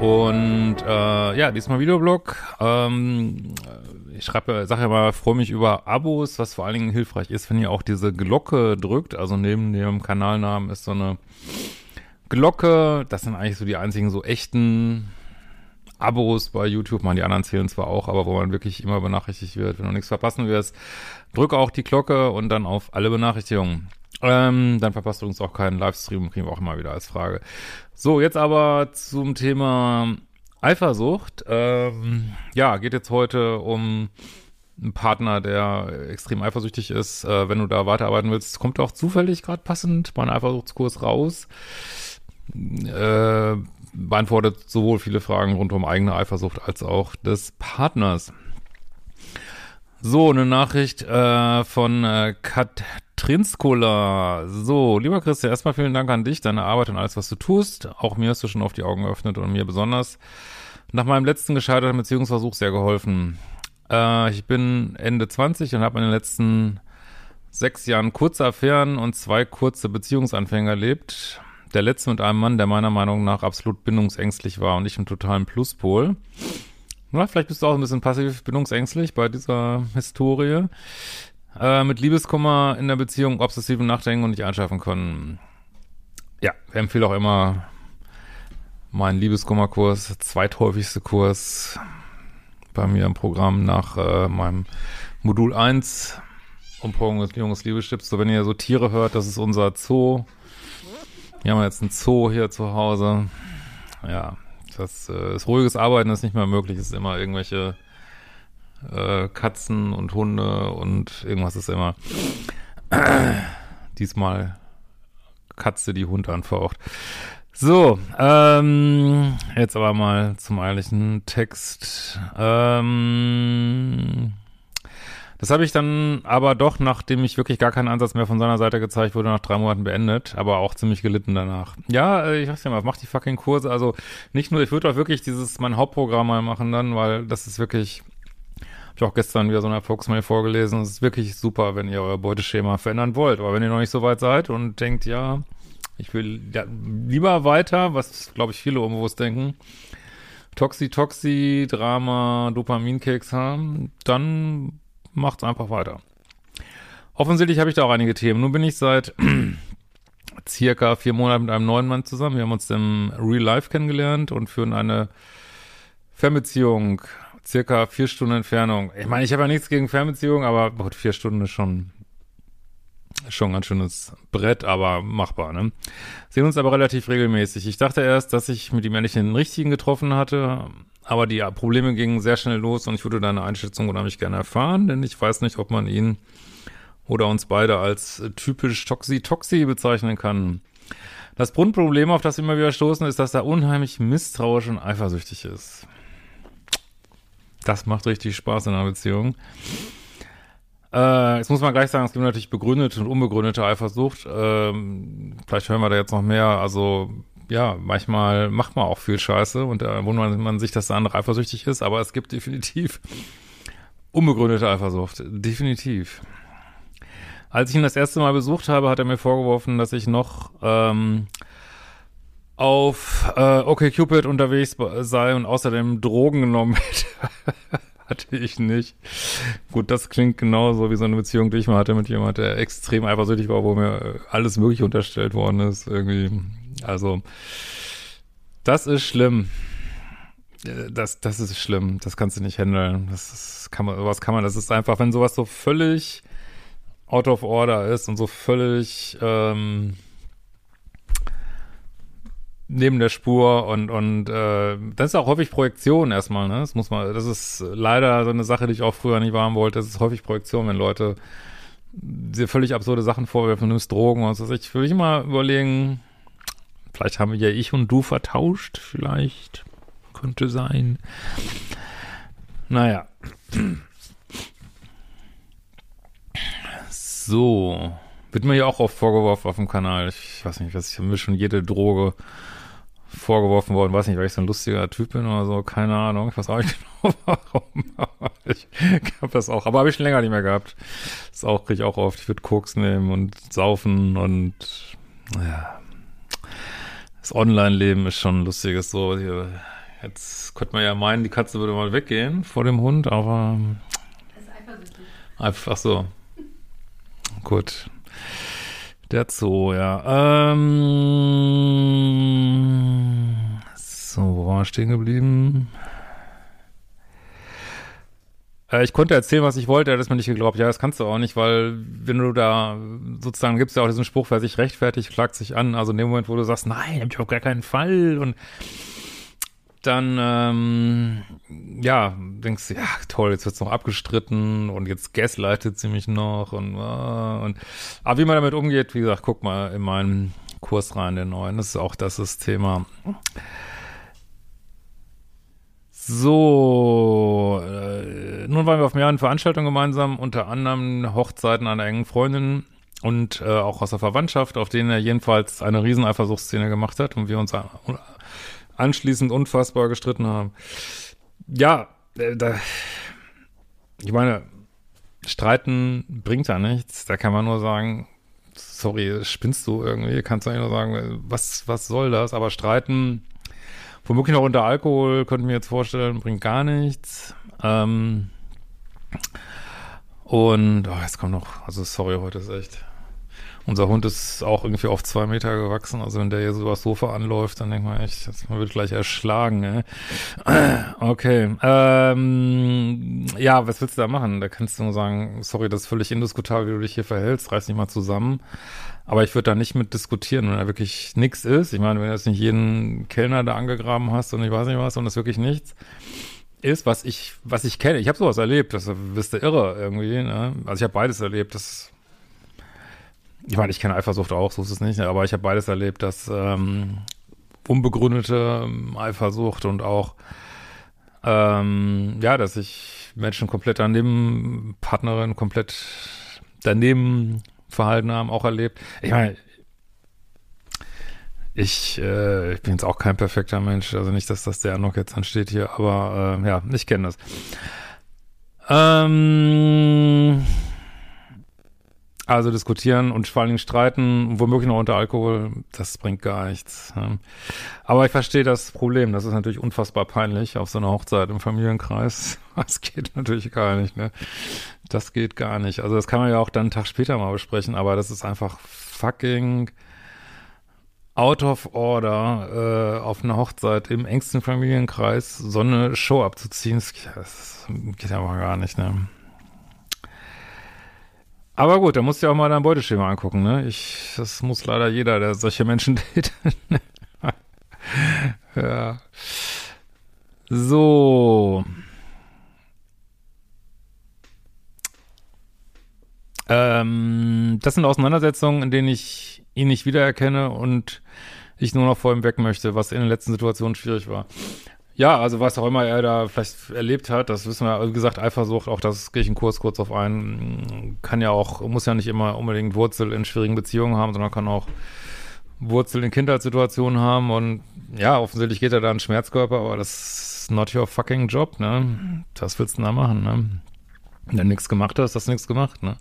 Und äh, ja, diesmal Videoblog. Ähm, ich schreibe, sage ja mal, freue mich über Abos, was vor allen Dingen hilfreich ist, wenn ihr auch diese Glocke drückt. Also neben dem Kanalnamen ist so eine Glocke. Das sind eigentlich so die einzigen so echten Abos bei YouTube. Man, die anderen zählen zwar auch, aber wo man wirklich immer benachrichtigt wird, wenn du nichts verpassen wirst. Drücke auch die Glocke und dann auf alle Benachrichtigungen. Ähm, dann verpasst du uns auch keinen Livestream, kriegen wir auch immer wieder als Frage. So, jetzt aber zum Thema Eifersucht. Ähm, ja, geht jetzt heute um einen Partner, der extrem eifersüchtig ist. Äh, wenn du da weiterarbeiten willst, kommt auch zufällig gerade passend mein Eifersuchtskurs raus. Äh, beantwortet sowohl viele Fragen rund um eigene Eifersucht als auch des Partners. So, eine Nachricht äh, von äh, Katrinskola. So, lieber Christian, erstmal vielen Dank an dich, deine Arbeit und alles, was du tust. Auch mir hast du schon auf die Augen geöffnet und mir besonders nach meinem letzten gescheiterten Beziehungsversuch sehr geholfen. Äh, ich bin Ende 20 und habe in den letzten sechs Jahren kurze Affären und zwei kurze Beziehungsanfänge erlebt. Der letzte mit einem Mann, der meiner Meinung nach absolut bindungsängstlich war und ich im totalen Pluspol. Na, vielleicht bist du auch ein bisschen passiv bindungsängstlich bei dieser Historie. Äh, mit Liebeskummer in der Beziehung, obsessiven Nachdenken und nicht einschlafen können. Ja, ich empfehle auch immer meinen Liebeskummerkurs, zweithäufigste Kurs bei mir im Programm nach äh, meinem Modul 1 Umprogrammierung des Liebestipps. So, wenn ihr so Tiere hört, das ist unser Zoo. Wir haben jetzt einen Zoo hier zu Hause. Ja, das, äh, das ruhiges Arbeiten ist nicht mehr möglich. Es ist immer irgendwelche äh, Katzen und Hunde und irgendwas ist immer. Diesmal Katze, die Hund anfaucht. So, ähm, jetzt aber mal zum eigentlichen Text. Ähm, das habe ich dann aber doch, nachdem ich wirklich gar keinen Ansatz mehr von seiner Seite gezeigt wurde, nach drei Monaten beendet, aber auch ziemlich gelitten danach. Ja, äh, ich weiß ja mal, mach die fucking Kurse. Also nicht nur, ich würde auch wirklich dieses, mein Hauptprogramm mal machen dann, weil das ist wirklich, habe ich auch gestern wieder so eine Erfolgsmail vorgelesen. Es ist wirklich super, wenn ihr euer Beuteschema verändern wollt. Aber wenn ihr noch nicht so weit seid und denkt, ja, ich will ja, lieber weiter, was glaube ich viele unbewusst denken, Toxi, Toxi, Drama, Dopaminkeks haben, dann macht's einfach weiter. Offensichtlich habe ich da auch einige Themen. Nun bin ich seit circa vier Monaten mit einem neuen Mann zusammen. Wir haben uns im Real Life kennengelernt und führen eine Fernbeziehung, circa vier Stunden Entfernung. Ich meine, ich habe ja nichts gegen Fernbeziehungen, aber gut, vier Stunden ist schon schon ein ganz schönes Brett, aber machbar, ne? Sehen uns aber relativ regelmäßig. Ich dachte erst, dass ich mit ihm endlich den richtigen getroffen hatte, aber die Probleme gingen sehr schnell los und ich würde deine Einschätzung unheimlich gerne erfahren, denn ich weiß nicht, ob man ihn oder uns beide als typisch Toxi-Toxi bezeichnen kann. Das Grundproblem, auf das wir immer wieder stoßen, ist, dass er unheimlich misstrauisch und eifersüchtig ist. Das macht richtig Spaß in einer Beziehung. Äh, jetzt muss man gleich sagen, es gibt natürlich begründete und unbegründete Eifersucht. Ähm, vielleicht hören wir da jetzt noch mehr. Also ja, manchmal macht man auch viel Scheiße und da wundert man sich, dass der andere eifersüchtig ist, aber es gibt definitiv unbegründete Eifersucht. Definitiv. Als ich ihn das erste Mal besucht habe, hat er mir vorgeworfen, dass ich noch ähm, auf äh, OkCupid unterwegs sei und außerdem Drogen genommen hätte. hatte ich nicht. Gut, das klingt genauso wie so eine Beziehung, die ich mal hatte mit jemand, der extrem eifersüchtig war, wo mir alles Mögliche unterstellt worden ist. Irgendwie also, das ist schlimm. Äh, das, das ist schlimm. Das kannst du nicht handeln. Das ist, kann man, sowas kann man, das ist einfach, wenn sowas so völlig out of order ist und so völlig, ähm, neben der Spur und und äh, das ist auch häufig Projektion erstmal, ne? Das muss man, das ist leider so eine Sache, die ich auch früher nicht wahren wollte. Das ist häufig Projektion, wenn Leute dir völlig absurde Sachen vorwerfen, du nimmst Drogen und so. Ich will ich mal überlegen, Vielleicht haben wir ja ich und du vertauscht. Vielleicht. Könnte sein. Naja. So. Wird mir ja auch oft vorgeworfen auf dem Kanal. Ich weiß nicht, was ich mir schon jede Droge vorgeworfen worden. Weiß nicht, weil ich so ein lustiger Typ bin oder so. Keine Ahnung. Ich weiß auch nicht genau warum. ich hab das auch. Aber habe ich schon länger nicht mehr gehabt. Das auch kriege ich auch oft. Ich würde Koks nehmen und saufen und ja. Das Online-Leben ist schon ein lustiges so. Jetzt könnte man ja meinen, die Katze würde mal weggehen vor dem Hund, aber. Das ist eifersüchtig. Einfach so. Gut. Der Zoo, ja. Ähm, so, wo war ich stehen geblieben? Äh, ich konnte erzählen, was ich wollte, er hat es mir nicht geglaubt. Ja, das kannst du auch nicht, weil wenn du da sozusagen gibst ja auch diesen Spruch, wer sich rechtfertigt, klagt sich an. Also in dem Moment, wo du sagst, nein, hab ich auf gar keinen Fall und dann, ähm, ja, denkst ja, toll, jetzt wird's noch abgestritten und jetzt gaslightet sie mich noch und, uh, und, aber wie man damit umgeht, wie gesagt, guck mal in meinen Kurs rein, den neuen, das ist auch das, ist Thema. So, äh, nun waren wir auf mehreren Veranstaltungen gemeinsam, unter anderem Hochzeiten einer engen Freundin und äh, auch aus der Verwandtschaft, auf denen er jedenfalls eine riesen Eifersuchtsszene gemacht hat und wir uns anschließend unfassbar gestritten haben. Ja, da, ich meine, streiten bringt ja nichts. Da kann man nur sagen, sorry, spinnst du irgendwie? Kannst du eigentlich nur sagen, was, was soll das? Aber streiten, womöglich noch unter Alkohol, könnte ich mir jetzt vorstellen, bringt gar nichts. Ähm, und, oh, jetzt kommt noch, also sorry, heute ist echt unser Hund ist auch irgendwie auf zwei Meter gewachsen. Also wenn der hier so übers Sofa anläuft, dann denkt man echt, man wird gleich erschlagen. Ey. Okay. Ähm, ja, was willst du da machen? Da kannst du nur sagen, sorry, das ist völlig indiskutabel, wie du dich hier verhältst. Reiß dich mal zusammen. Aber ich würde da nicht mit diskutieren, wenn da wirklich nichts ist. Ich meine, wenn du jetzt nicht jeden Kellner da angegraben hast und ich weiß nicht was und es wirklich nichts ist, was ich, was ich kenne. Ich habe sowas erlebt, das bist du irre irgendwie. Ne? Also ich habe beides erlebt. Das ich meine, ich kenne Eifersucht auch, so ist es nicht, aber ich habe beides erlebt, dass ähm, unbegründete ähm, Eifersucht und auch ähm, ja, dass sich Menschen komplett daneben, Partnerin komplett daneben verhalten haben, auch erlebt. Ich meine, ich, äh, ich bin jetzt auch kein perfekter Mensch, also nicht, dass das der noch jetzt ansteht hier, aber äh, ja, ich kenne das. Ähm, also diskutieren und vor allen Dingen streiten, womöglich noch unter Alkohol, das bringt gar nichts. Aber ich verstehe das Problem. Das ist natürlich unfassbar peinlich auf so einer Hochzeit im Familienkreis. Das geht natürlich gar nicht, ne? Das geht gar nicht. Also das kann man ja auch dann einen Tag später mal besprechen, aber das ist einfach fucking out of order, äh, auf einer Hochzeit im engsten Familienkreis so eine Show abzuziehen. Das geht aber gar nicht, ne? Aber gut, da musst du ja auch mal dein Beuteschema angucken, ne? Ich, das muss leider jeder, der solche Menschen datet. ja. So. Ähm, das sind Auseinandersetzungen, in denen ich ihn nicht wiedererkenne und ich nur noch vor ihm weg möchte, was in den letzten Situationen schwierig war. Ja, also was auch immer er da vielleicht erlebt hat, das wissen wir, wie gesagt, Eifersucht, auch das gehe ich in Kurs kurz auf ein, kann ja auch, muss ja nicht immer unbedingt Wurzel in schwierigen Beziehungen haben, sondern kann auch Wurzel in Kindheitssituationen haben und ja, offensichtlich geht er da einen Schmerzkörper, aber das ist not your fucking job, ne? Das willst du da machen, ne? Wenn du nichts gemacht hast, hast du nichts gemacht, ne?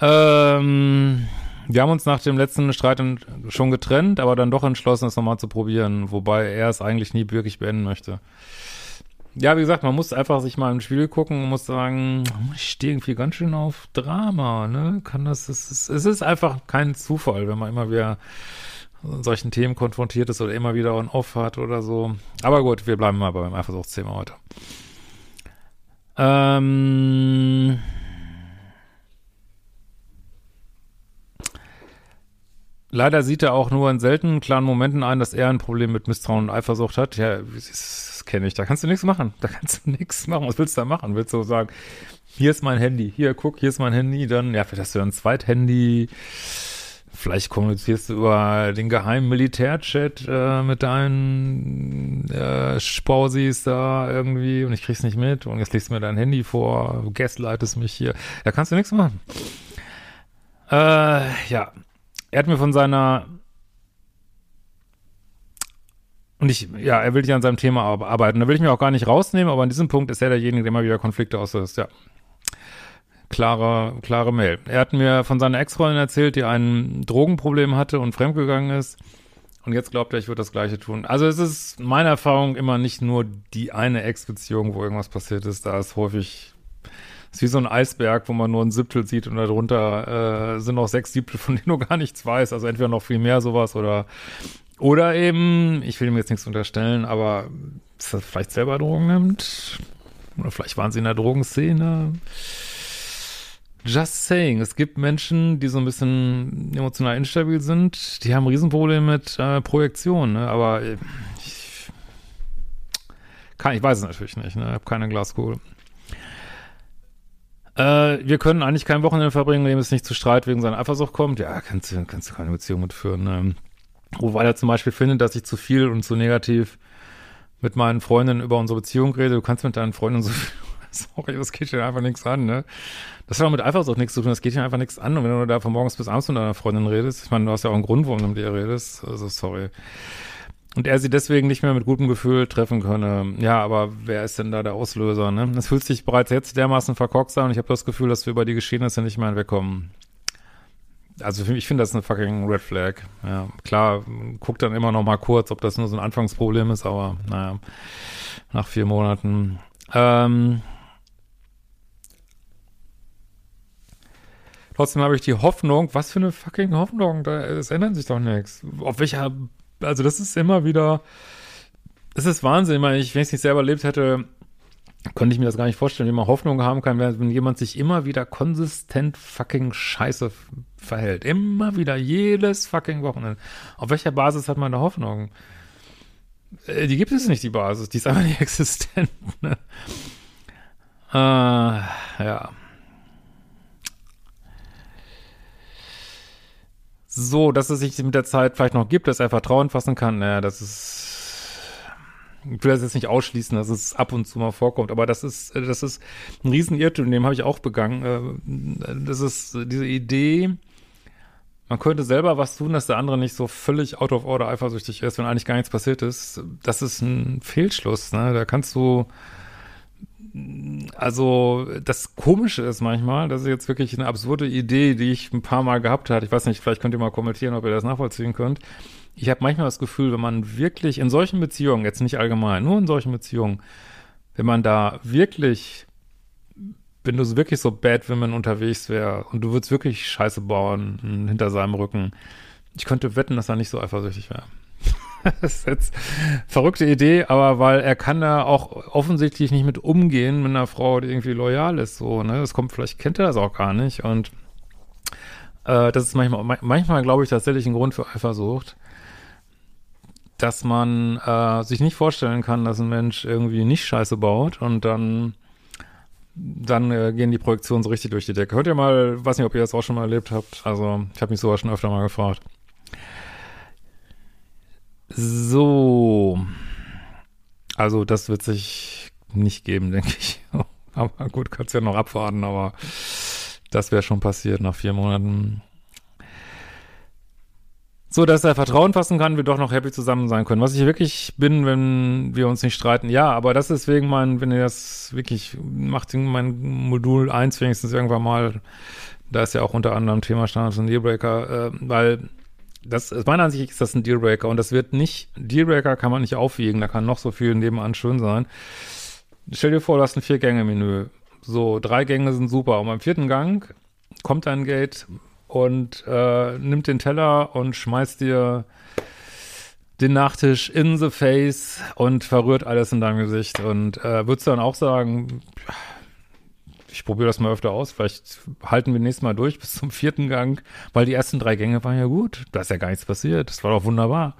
Ähm, wir haben uns nach dem letzten Streit schon getrennt, aber dann doch entschlossen, es nochmal zu probieren, wobei er es eigentlich nie wirklich beenden möchte. Ja, wie gesagt, man muss einfach sich mal im Spiel gucken und muss sagen, ich stehe irgendwie ganz schön auf Drama, ne? Kann das, es ist, es ist einfach kein Zufall, wenn man immer wieder solchen Themen konfrontiert ist oder immer wieder on-off hat oder so. Aber gut, wir bleiben mal beim Eifersuchtsthema heute. Ähm, Leider sieht er auch nur in seltenen klaren Momenten ein, dass er ein Problem mit Misstrauen und Eifersucht hat. Ja, das kenne ich. Da kannst du nichts machen. Da kannst du nichts machen. Was willst du da machen? Willst du sagen, hier ist mein Handy, hier, guck, hier ist mein Handy, dann, ja, vielleicht hast du ein Zweithandy. Vielleicht kommunizierst du über den geheimen Militärchat äh, mit deinen äh, Spausis da irgendwie und ich krieg's nicht mit und jetzt legst du mir dein Handy vor, du gaslightest mich hier. Da kannst du nichts machen. Äh, ja, er hat mir von seiner und ich, ja, er will ja an seinem Thema arbeiten. Da will ich mich auch gar nicht rausnehmen, aber an diesem Punkt ist er derjenige, der immer wieder Konflikte auslöst, ja. klare, klare Mail. Er hat mir von seiner Ex-Freundin erzählt, die ein Drogenproblem hatte und fremdgegangen ist. Und jetzt glaubt er, ich würde das Gleiche tun. Also es ist meine Erfahrung immer nicht nur die eine Ex-Beziehung, wo irgendwas passiert ist. Da ist häufig, ist wie so ein Eisberg, wo man nur ein Siebtel sieht und darunter äh, sind noch sechs Siebtel, von denen du gar nichts weißt. Also entweder noch viel mehr sowas oder oder eben, ich will ihm jetzt nichts unterstellen, aber er vielleicht selber Drogen nimmt. Oder vielleicht waren sie in der Drogenszene. Just saying, es gibt Menschen, die so ein bisschen emotional instabil sind, die haben Riesenprobleme mit äh, Projektion, ne? aber äh, ich, kann, ich weiß es natürlich nicht, ne? ich habe keine Glaskugel. Äh, wir können eigentlich kein Wochenende verbringen, in dem es nicht zu Streit wegen seiner Eifersucht kommt. Ja, kannst du, kannst du keine Beziehung mitführen. Ne? Wobei er zum Beispiel findet, dass ich zu viel und zu negativ mit meinen Freundinnen über unsere Beziehung rede. Du kannst mit deinen Freundinnen so viel sorry, das geht dir einfach nichts an, ne? Das hat auch mit Eifersucht nichts zu tun, das geht dir einfach nichts an. Und wenn du da von morgens bis abends mit deiner Freundin redest, ich meine, du hast ja auch einen Grund, warum du mit ihr redest, also sorry. Und er sie deswegen nicht mehr mit gutem Gefühl treffen könne. Ja, aber wer ist denn da der Auslöser, ne? Es fühlt sich bereits jetzt dermaßen verkorkst an und ich habe das Gefühl, dass wir über die Geschehnisse nicht mehr hinwegkommen. Also ich finde das eine fucking Red Flag. Ja, klar, guckt dann immer noch mal kurz, ob das nur so ein Anfangsproblem ist, aber naja, nach vier Monaten. Ähm, Trotzdem habe ich die Hoffnung, was für eine fucking Hoffnung, da, es ändert sich doch nichts. Auf welcher, also das ist immer wieder, es ist Wahnsinn, ich meine, ich, wenn ich es nicht selber erlebt hätte, könnte ich mir das gar nicht vorstellen, wie man Hoffnung haben kann, wenn jemand sich immer wieder konsistent fucking scheiße verhält. Immer wieder, jedes fucking Wochenende. Auf welcher Basis hat man da Hoffnung? Äh, die gibt es nicht, die Basis, die ist einfach nicht existent. Ne? Äh, ja. So, dass es sich mit der Zeit vielleicht noch gibt, dass er Vertrauen fassen kann, naja, das ist, ich will das jetzt nicht ausschließen, dass es ab und zu mal vorkommt, aber das ist, das ist ein Riesenirrtum, den habe ich auch begangen. Äh, das ist diese Idee, man könnte selber was tun, dass der andere nicht so völlig out of order eifersüchtig ist, wenn eigentlich gar nichts passiert ist. Das ist ein Fehlschluss, ne? Da kannst du, also das Komische ist manchmal, das ist jetzt wirklich eine absurde Idee, die ich ein paar Mal gehabt habe. Ich weiß nicht, vielleicht könnt ihr mal kommentieren, ob ihr das nachvollziehen könnt. Ich habe manchmal das Gefühl, wenn man wirklich in solchen Beziehungen, jetzt nicht allgemein, nur in solchen Beziehungen, wenn man da wirklich, wenn du wirklich so Bad Women unterwegs wäre und du würdest wirklich Scheiße bauen hinter seinem Rücken, ich könnte wetten, dass er nicht so eifersüchtig wäre. das ist jetzt verrückte Idee, aber weil er kann da auch offensichtlich nicht mit umgehen mit einer Frau, die irgendwie loyal ist, so, ne? Das kommt, vielleicht kennt er das auch gar nicht und äh, das ist manchmal, manchmal glaube ich tatsächlich ein Grund für Eifersucht, dass man äh, sich nicht vorstellen kann, dass ein Mensch irgendwie nicht Scheiße baut und dann dann äh, gehen die Projektionen so richtig durch die Decke. Hört ihr mal, weiß nicht, ob ihr das auch schon mal erlebt habt. Also, ich habe mich sogar schon öfter mal gefragt. So. Also, das wird sich nicht geben, denke ich. aber gut, kannst ja noch abwarten, aber das wäre schon passiert nach vier Monaten. So, dass er Vertrauen fassen kann, wir doch noch happy zusammen sein können. Was ich wirklich bin, wenn wir uns nicht streiten, ja, aber das ist wegen mein, wenn ihr das wirklich macht, mein Modul 1 wenigstens irgendwann mal, da ist ja auch unter anderem Thema Standards und Dealbreaker, äh, weil das, aus meiner Ansicht ist das ein Dealbreaker und das wird nicht, Dealbreaker kann man nicht aufwiegen, da kann noch so viel nebenan schön sein. Stell dir vor, du hast ein Vier-Gänge-Menü. So, drei Gänge sind super. Und beim vierten Gang kommt ein Gate und äh, nimmt den Teller und schmeißt dir den Nachtisch in the face und verrührt alles in deinem Gesicht. Und äh, würdest du dann auch sagen, ich probiere das mal öfter aus. Vielleicht halten wir nächstes Mal durch bis zum vierten Gang, weil die ersten drei Gänge waren ja gut. Da ist ja gar nichts passiert. Das war doch wunderbar.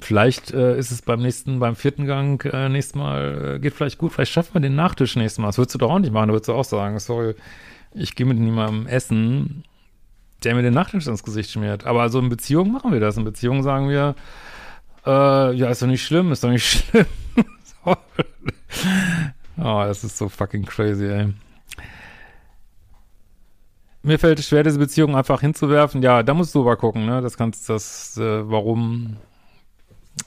Vielleicht äh, ist es beim nächsten, beim vierten Gang äh, nächstes Mal, äh, geht vielleicht gut. Vielleicht schaffen wir den Nachtisch nächstes Mal. Das würdest du doch auch nicht machen. Da würdest du auch sagen, sorry, ich gehe mit niemandem essen, der mir den Nachtisch ins Gesicht schmiert. Aber so in Beziehungen machen wir das. In Beziehungen sagen wir, äh, ja, ist doch nicht schlimm, ist doch nicht schlimm. oh, das ist so fucking crazy, ey mir fällt es schwer, diese Beziehung einfach hinzuwerfen. Ja, da musst du aber gucken, ne? Das kannst das, äh, warum,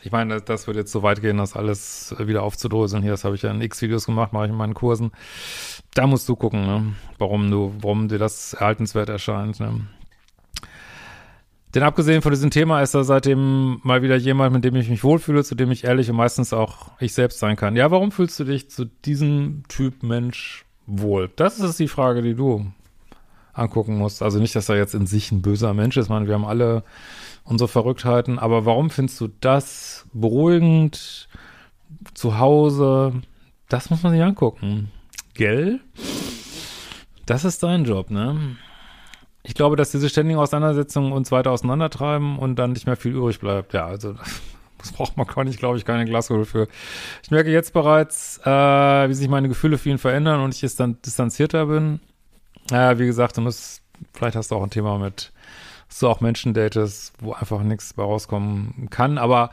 ich meine, das wird jetzt so weit gehen, das alles wieder aufzudröseln. Hier, das habe ich ja in X-Videos gemacht, mache ich in meinen Kursen. Da musst du gucken, ne? warum du, warum dir das erhaltenswert erscheint. Ne? Denn abgesehen von diesem Thema ist er seitdem mal wieder jemand, mit dem ich mich wohlfühle, zu dem ich ehrlich und meistens auch ich selbst sein kann. Ja, warum fühlst du dich zu diesem Typ Mensch wohl? Das ist die Frage, die du angucken musst. Also nicht, dass er jetzt in sich ein böser Mensch ist. Ich meine, wir haben alle unsere Verrücktheiten. Aber warum findest du das beruhigend zu Hause? Das muss man sich angucken. Gell? Das ist dein Job, ne? Ich glaube, dass diese ständigen Auseinandersetzungen uns weiter auseinandertreiben und dann nicht mehr viel übrig bleibt. Ja, also das braucht man gar nicht, glaube ich, keine Glaskugel für. Ich merke jetzt bereits, äh, wie sich meine Gefühle für ihn verändern und ich jetzt dann distanzierter bin. Ja, wie gesagt, du musst, vielleicht hast du auch ein Thema mit so auch Menschen datest, wo einfach nichts bei rauskommen kann. Aber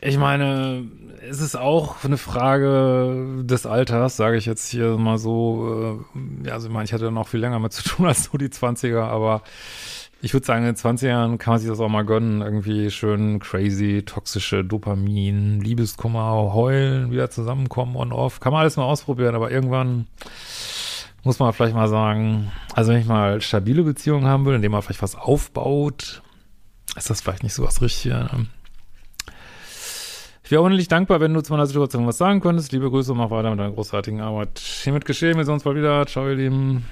ich meine, es ist auch eine Frage des Alters, sage ich jetzt hier mal so. Äh, ja, also ich meine, ich hatte noch viel länger mit zu tun als so die 20er, aber ich würde sagen, in den 20ern kann man sich das auch mal gönnen. Irgendwie schön crazy, toxische Dopamin, Liebeskummer, heulen, wieder zusammenkommen on-off. Kann man alles mal ausprobieren, aber irgendwann muss man vielleicht mal sagen, also wenn ich mal stabile Beziehungen haben will, indem man vielleicht was aufbaut, ist das vielleicht nicht so was Richtiges. Ne? Ich wäre unendlich dankbar, wenn du zu meiner Situation was sagen könntest. Liebe Grüße und mach weiter mit deiner großartigen Arbeit. Hiermit geschehen, wir sehen uns bald wieder. Ciao, ihr Lieben.